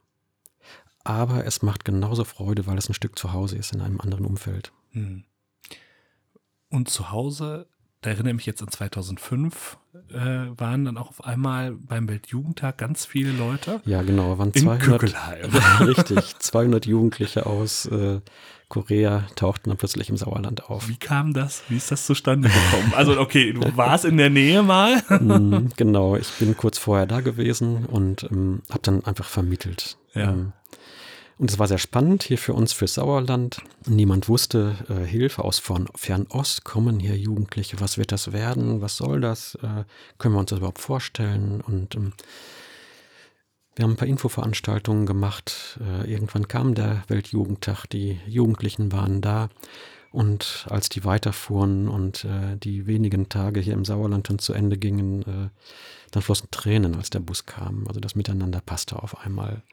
Aber es macht genauso Freude, weil es ein Stück zu Hause ist in einem anderen Umfeld. Hm. Und zu Hause, da erinnere ich mich jetzt an 2005, äh, waren dann auch auf einmal beim Weltjugendtag ganz viele Leute Ja, genau, waren in 200, Kückelheim. richtig, 200 Jugendliche aus äh, Korea tauchten dann plötzlich im Sauerland auf. Wie kam das? Wie ist das zustande gekommen? Also, okay, du warst in der Nähe mal. Mm, genau, ich bin kurz vorher da gewesen und ähm, habe dann einfach vermittelt. Ja. Ähm, und es war sehr spannend hier für uns, für Sauerland. Niemand wusste, äh, Hilfe aus von Fernost kommen hier Jugendliche. Was wird das werden? Was soll das? Äh, können wir uns das überhaupt vorstellen? Und ähm, wir haben ein paar Infoveranstaltungen gemacht. Äh, irgendwann kam der Weltjugendtag. Die Jugendlichen waren da. Und als die weiterfuhren und äh, die wenigen Tage hier im Sauerland dann zu Ende gingen, äh, dann flossen Tränen, als der Bus kam. Also das Miteinander passte auf einmal.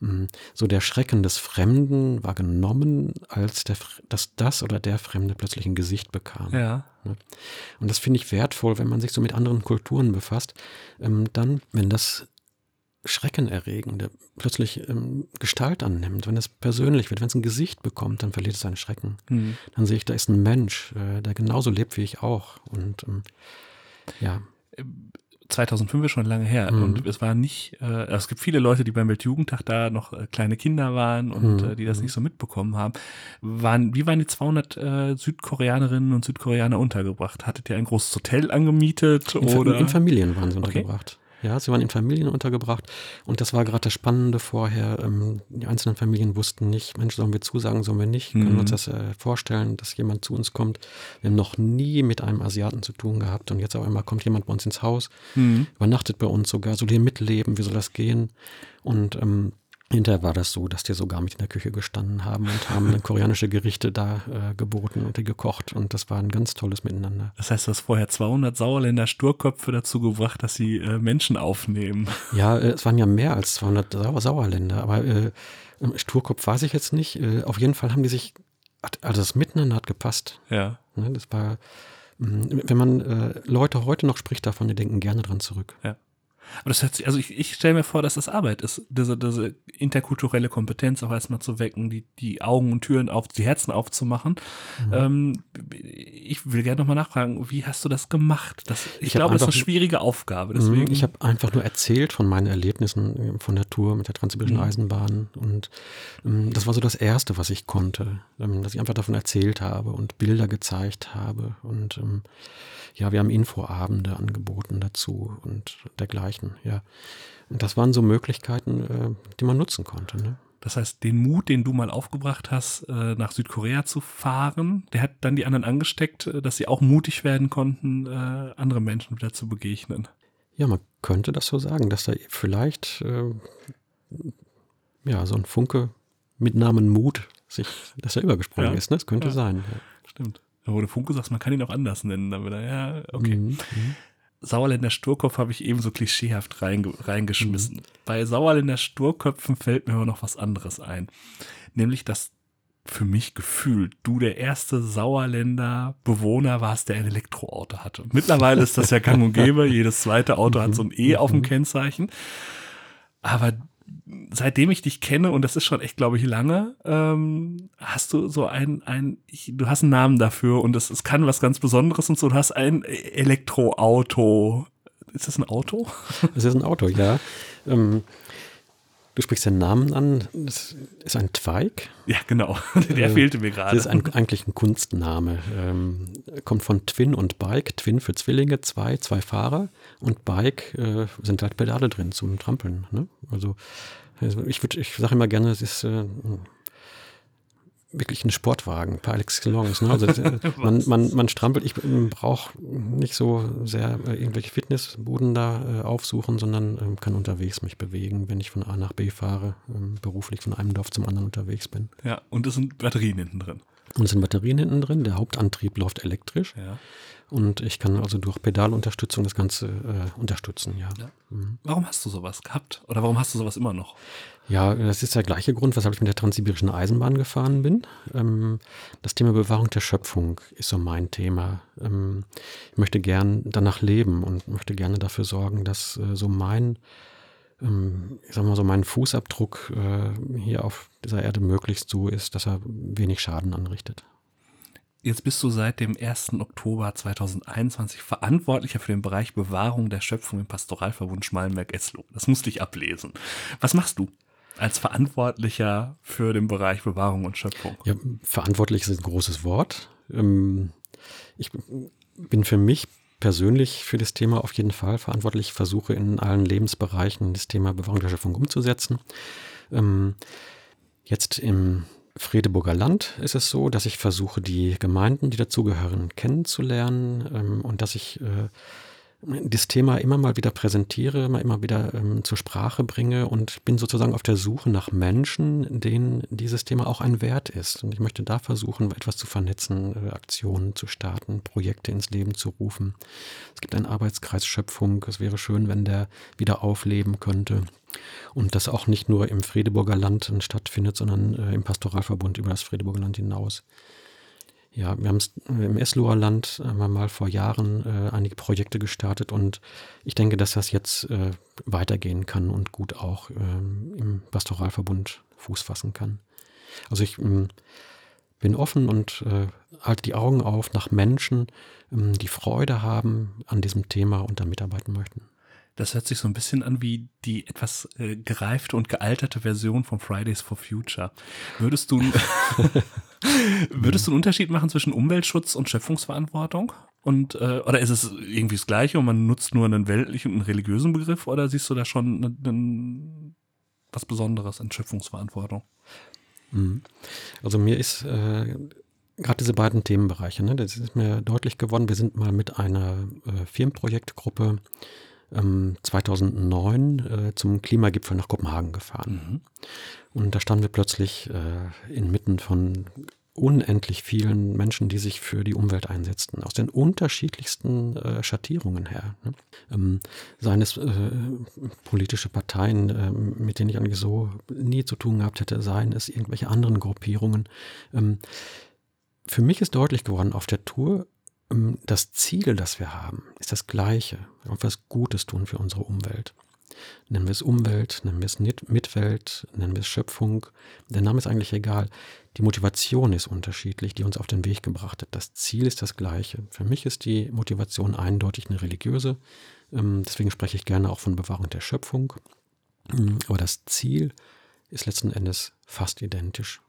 Mm, So der Schrecken des Fremden war genommen, als der, dass das oder der Fremde plötzlich ein Gesicht bekam. Ja. Und das finde ich wertvoll, wenn man sich so mit anderen Kulturen befasst. Ähm, dann, wenn das Schreckenerregende plötzlich ähm, Gestalt annimmt, wenn es persönlich wird, wenn es ein Gesicht bekommt, dann verliert es seinen Schrecken. Hm. Dann sehe ich, da ist ein Mensch, äh, der genauso lebt wie ich auch. Und ähm, ja, 2005 ist schon lange her Mhm. und es war nicht, äh, es gibt viele Leute, die beim Weltjugendtag da noch äh, kleine Kinder waren und Mhm. äh, die das nicht so mitbekommen haben. Waren, wie waren die 200 äh, Südkoreanerinnen und Südkoreaner untergebracht? Hattet ihr ein großes Hotel angemietet in, oder? in Familien waren sie Okay. untergebracht. Ja, sie waren in Familien untergebracht und das war gerade das Spannende vorher. Ähm, die einzelnen Familien wussten nicht, Mensch, sollen wir zusagen, sollen wir nicht? Können Mhm. wir uns das äh, vorstellen, dass jemand zu uns kommt? Wir haben noch nie mit einem Asiaten zu tun gehabt und jetzt auf einmal kommt jemand bei uns ins Haus, Hm. übernachtet bei uns sogar, soll hier mitleben, wie soll das gehen? Und ähm, hinterher war das so, dass die sogar mit in der Küche gestanden haben und haben dann koreanische Gerichte da äh, geboten und die gekocht und das war ein ganz tolles Miteinander. Das heißt, du hast vorher 200 Sauerländer Sturköpfe dazu gebracht, dass sie äh, Menschen aufnehmen. Ja, äh, es waren ja mehr als 200 Sauer Sauerländer, aber äh, Sturkopf weiß ich jetzt nicht. Äh, auf jeden Fall haben die sich, also das Miteinander hat gepasst. Ja. Ne? Das war, mh, wenn man äh, Leute heute noch spricht davon, die denken gerne dran zurück. Aber das hört sich, also ich, ich stelle mir vor, dass das Arbeit ist, diese, diese interkulturelle Kompetenz auch erstmal zu wecken, die, die Augen und Türen auf, die Herzen aufzumachen. Mhm. Ähm, ich will gerne nochmal nachfragen, wie hast du das gemacht? Das, ich, Ich glaube, das ist eine schwierige Aufgabe. Mhm, Deswegen, Ich habe einfach nur erzählt von meinen Erlebnissen äh, von der Tour mit der Transsibirischen Mhm. Eisenbahn und ähm, das war so das Erste, was ich konnte, ähm, dass ich einfach davon erzählt habe und Bilder gezeigt habe und ähm, ja, wir haben Infoabende angeboten dazu und dergleichen, ja. Und das waren so Möglichkeiten, äh, die man nutzen konnte. Ne? das heißt, den Mut, den du mal aufgebracht hast, äh, nach Südkorea zu fahren, der hat dann die anderen angesteckt, äh, dass sie auch mutig werden konnten, äh, andere Menschen wieder zu begegnen. Ja, man könnte das so sagen, dass da vielleicht äh, ja so ein Funke mit Namen Mut sich, dass er übergesprungen Ja. ist. Ne? Das könnte Ja. sein. Stimmt. Da wurde Funke sagt, man kann ihn auch anders nennen. Dann wieder, ja, Ja. okay. Mhm. Sauerländer Sturkopf habe ich eben so klischeehaft reinge reingeschmissen. Mhm. Bei Sauerländer Sturköpfen fällt mir aber noch was anderes ein. Nämlich, dass für mich gefühlt du der erste Sauerländer Bewohner warst, der ein Elektroauto hatte. Mittlerweile ist das ja gang und gäbe. Jedes zweite Auto hat so ein E auf dem Mhm. Kennzeichen. Aber seitdem ich dich kenne, und das ist schon echt, glaube ich, lange, ähm, hast du so ein, ein ich, du hast einen Namen dafür und es, kann was ganz Besonderes und so. Du hast ein Elektroauto. Ist das ein Auto? Es ist ein Auto, ja. Ähm, Du sprichst den Namen an, das ist ein Zweig. Ja, genau. Der äh, fehlte mir gerade. Das ist ein, eigentlich ein Kunstname. Ähm, kommt von Twin und Bike. Twin für Zwillinge, zwei, zwei Fahrer. Und Bike äh, sind halt Pedale drin zum Trampeln. Ne? Also, ich, ich sage immer gerne, es ist äh, wirklich ein Sportwagen par excellence. Ne? Also man, man, man strampelt, ich brauche nicht so sehr äh, irgendwelche Fitnessbuden da äh, aufsuchen, sondern ähm, kann unterwegs mich bewegen, wenn ich von A nach B fahre, ähm, beruflich von einem Dorf zum anderen unterwegs bin. Ja, und es sind Batterien hinten drin. Und es sind Batterien hinten drin. Der Hauptantrieb läuft elektrisch. Ja. Und ich kann also durch Pedalunterstützung das Ganze äh, unterstützen, ja. ja. Mhm. Warum hast du sowas gehabt? Oder warum hast du sowas immer noch? Ja, das ist der gleiche Grund, weshalb ich mit der transsibirischen Eisenbahn gefahren bin. Ähm, das Thema Bewahrung der Schöpfung ist so mein Thema. Ähm, ich möchte gern danach leben und möchte gerne dafür sorgen, dass äh, so mein, ähm, ich sag mal so mein Fußabdruck äh, hier auf dieser Erde möglichst so ist, dass er wenig Schaden anrichtet. Jetzt bist du seit dem 1. Oktober 2021 Verantwortlicher für den Bereich Bewahrung der Schöpfung im Pastoralverbund Schmalenberg-Esloh. Das musste ich ablesen. Was machst du als Verantwortlicher für den Bereich Bewahrung und Schöpfung? Ja, verantwortlich ist ein großes Wort. Ähm, ich bin für mich persönlich für das Thema auf jeden Fall verantwortlich, versuche in allen Lebensbereichen das Thema Bewahrung der Schöpfung umzusetzen. Ähm, jetzt im Fredeburger Land ist es so, dass ich versuche, die Gemeinden, die dazugehören, kennenzulernen ähm, und dass ich äh, das Thema immer mal wieder präsentiere, immer wieder ähm, zur Sprache bringe und bin sozusagen auf der Suche nach Menschen, denen dieses Thema auch ein Wert ist. Und ich möchte da versuchen, etwas zu vernetzen, äh, Aktionen zu starten, Projekte ins Leben zu rufen. Es gibt einen Arbeitskreis Schöpfung. Es wäre schön, wenn der wieder aufleben könnte. Und das auch nicht nur im Fredeburger Land stattfindet, sondern äh, im Pastoralverbund über das Fredeburger Land hinaus. Ja, wir haben es äh, im Esloher Land haben mal vor Jahren äh, einige Projekte gestartet und ich denke, dass das jetzt äh, weitergehen kann und gut auch ähm, im Pastoralverbund Fuß fassen kann. Also ich ähm, bin offen und äh, halte die Augen auf nach Menschen, ähm, die Freude haben an diesem Thema und da mitarbeiten möchten. Das hört sich so ein bisschen an wie die etwas äh, gereifte und gealterte Version von Fridays for Future. Würdest du, würdest du einen Unterschied machen zwischen Umweltschutz und Schöpfungsverantwortung? Und, äh, oder ist es irgendwie das Gleiche und man nutzt nur einen weltlichen und einen religiösen Begriff? Oder siehst du da schon ne, ne, was Besonderes in Schöpfungsverantwortung? Mhm. Also mir ist äh, gerade diese beiden Themenbereiche, ne, das ist mir deutlich geworden. Wir sind mal mit einer äh, Firmenprojektgruppe 2009 ähm, äh, zum Klimagipfel nach Kopenhagen gefahren. Mhm. Und da standen wir plötzlich äh, inmitten von unendlich vielen Menschen, die sich für die Umwelt einsetzten, aus den unterschiedlichsten äh, Schattierungen her. Ne? Ähm, seien es äh, politische Parteien, äh, mit denen ich eigentlich so nie zu tun gehabt hätte, seien es irgendwelche anderen Gruppierungen. Ähm, für mich ist deutlich geworden auf der Tour, das Ziel, das wir haben, ist das gleiche. Wir wollen was Gutes tun für unsere Umwelt. Nennen wir es Umwelt, nennen wir es Mitwelt, nennen wir es Schöpfung. Der Name ist eigentlich egal. Die Motivation ist unterschiedlich, die uns auf den Weg gebracht hat. Das Ziel ist das gleiche. Für mich ist die Motivation eindeutig eine religiöse. Ähm, deswegen spreche ich gerne auch von Bewahrung der Schöpfung. Ähm, aber das Ziel ist letzten Endes fast identisch.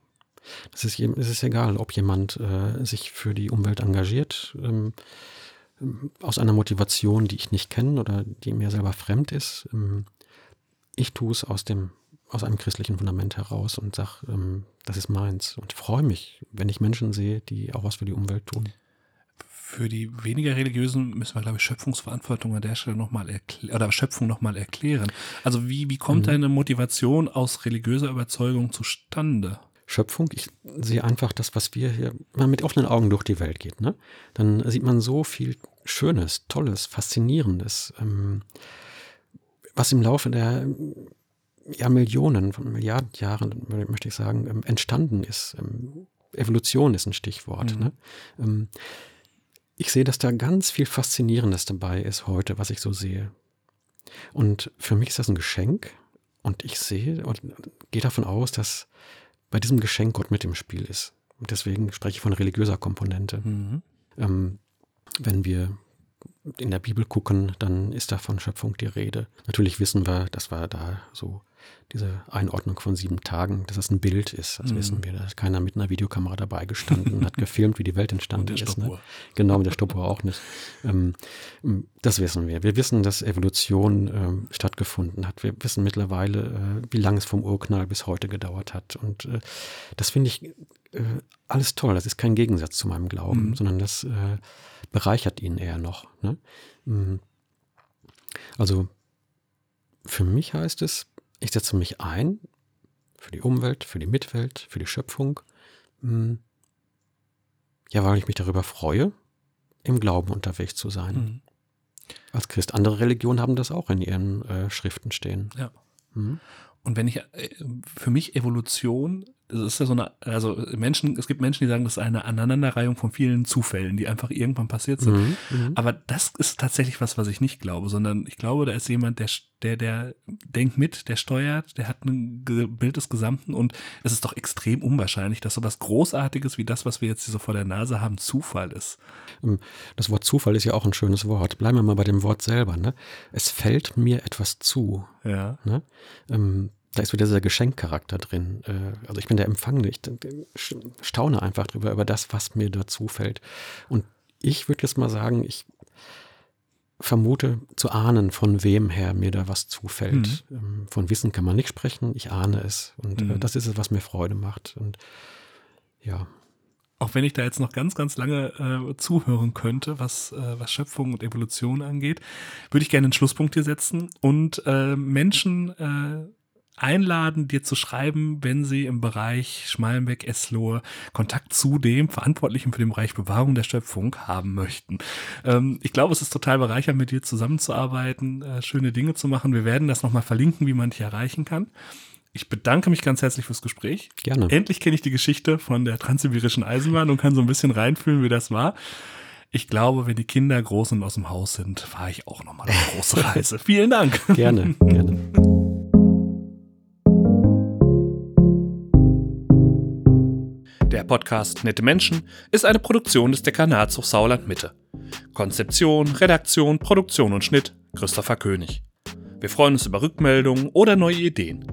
Das ist, es ist egal, ob jemand äh, sich für die Umwelt engagiert, ähm, ähm, aus einer Motivation, die ich nicht kenne oder die mir selber fremd ist. Ähm, ich tue es aus dem aus einem christlichen Fundament heraus und sage, ähm, das ist meins. Und freue mich, wenn ich Menschen sehe, die auch was für die Umwelt tun. Für die weniger religiösen müssen wir, glaube ich, Schöpfungsverantwortung an der Stelle nochmal erklären, oder Schöpfung nochmal erklären. Also wie, wie kommt mhm. deine Motivation aus religiöser Überzeugung zustande? Schöpfung. Ich sehe einfach das, was wir hier, wenn man mit offenen Augen durch die Welt geht, ne? dann sieht man so viel Schönes, Tolles, Faszinierendes, ähm, was im Laufe der ja, Millionen, von Milliarden Jahren, möchte ich sagen, ähm, entstanden ist. Ähm, Evolution ist ein Stichwort. Mhm. Ne? Ähm, ich sehe, dass da ganz viel Faszinierendes dabei ist heute, was ich so sehe. Und für mich ist das ein Geschenk. Und ich sehe und gehe davon aus, dass bei diesem Geschenk Gott mit im Spiel ist. Und deswegen spreche ich von religiöser Komponente. Mhm. Ähm, wenn wir in der Bibel gucken, dann ist da von Schöpfung die Rede. Natürlich wissen wir, dass wir da so diese Einordnung von sieben Tagen, dass das ein Bild ist. Das mhm. wissen wir. Da ist keiner mit einer Videokamera dabei gestanden und hat gefilmt, wie die Welt entstanden ist. Ne? Genau, mit der Stoppuhr auch nicht. Ähm, das wissen wir. Wir wissen, dass Evolution ähm, stattgefunden hat. Wir wissen mittlerweile, äh, wie lange es vom Urknall bis heute gedauert hat. Und äh, das finde ich äh, alles toll. Das ist kein Gegensatz zu meinem Glauben, mhm. sondern das äh, bereichert ihn eher noch. Ne? Mhm. Also für mich heißt es, ich setze mich ein für die Umwelt, für die Mitwelt, für die Schöpfung. Hm. Ja, weil ich mich darüber freue, im Glauben unterwegs zu sein. Mhm. Als Christ. Andere Religionen haben das auch in ihren äh, Schriften stehen. Ja. Mhm. Und wenn ich äh, für mich Evolution es ist ja so eine, also Menschen, es gibt Menschen, die sagen, das ist eine Aneinanderreihung von vielen Zufällen, die einfach irgendwann passiert sind. Mhm, mhm, Aber das ist tatsächlich was, was ich nicht glaube, sondern ich glaube, da ist jemand, der, der, der denkt mit, der steuert, der hat ein Bild des Gesamten und es ist doch extrem unwahrscheinlich, dass so was Großartiges wie das, was wir jetzt hier so vor der Nase haben, Zufall ist. Ähm, das Wort Zufall ist ja auch ein schönes Wort. Bleiben wir mal bei dem Wort selber. Ne? Es fällt mir etwas zu. Ja. Ne? Ähm, da ist wieder dieser Geschenkcharakter drin. Äh, also ich bin der Empfangende. Ich staune einfach drüber, über das, was mir dazu fällt. Und ich würde jetzt mal sagen, ich vermute zu ahnen, von wem her mir da was zufällt. Mhm. Ähm, von Wissen kann man nicht sprechen, ich ahne es. Und äh, mhm. das ist es, was mir Freude macht. Und ja. Auch wenn ich da jetzt noch ganz, ganz lange äh, zuhören könnte, was, äh, was Schöpfung und Evolution angeht, würde ich gerne einen Schlusspunkt hier setzen und äh, Menschen äh, einladen, dir zu schreiben, wenn sie im Bereich Schmalenbeck, Eslohe Kontakt zu dem Verantwortlichen für den Bereich Bewahrung der Schöpfung haben möchten. Ähm, ich glaube, es ist total bereichernd, mit dir zusammenzuarbeiten, äh, schöne Dinge zu machen. Wir werden das nochmal verlinken, wie man dich erreichen kann. Ich bedanke mich ganz herzlich fürs Gespräch. Gerne. Endlich kenne ich die Geschichte von der transsibirischen Eisenbahn und kann so ein bisschen reinfühlen, wie das war. Ich glaube, wenn die Kinder groß und aus dem Haus sind, fahre ich auch nochmal eine große Reise. Vielen Dank. Gerne, gerne. Der Podcast Nette Menschen ist eine Produktion des Dekanats Hochsauerland Mitte. Konzeption, Redaktion, Produktion und Schnitt Christopher König. Wir freuen uns über Rückmeldungen oder neue Ideen.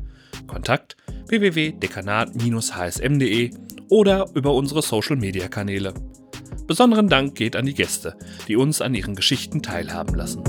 Kontakt www.dekanat-hsm.de oder über unsere Social Media Kanäle. Besonderen Dank geht an die Gäste, die uns an ihren Geschichten teilhaben lassen.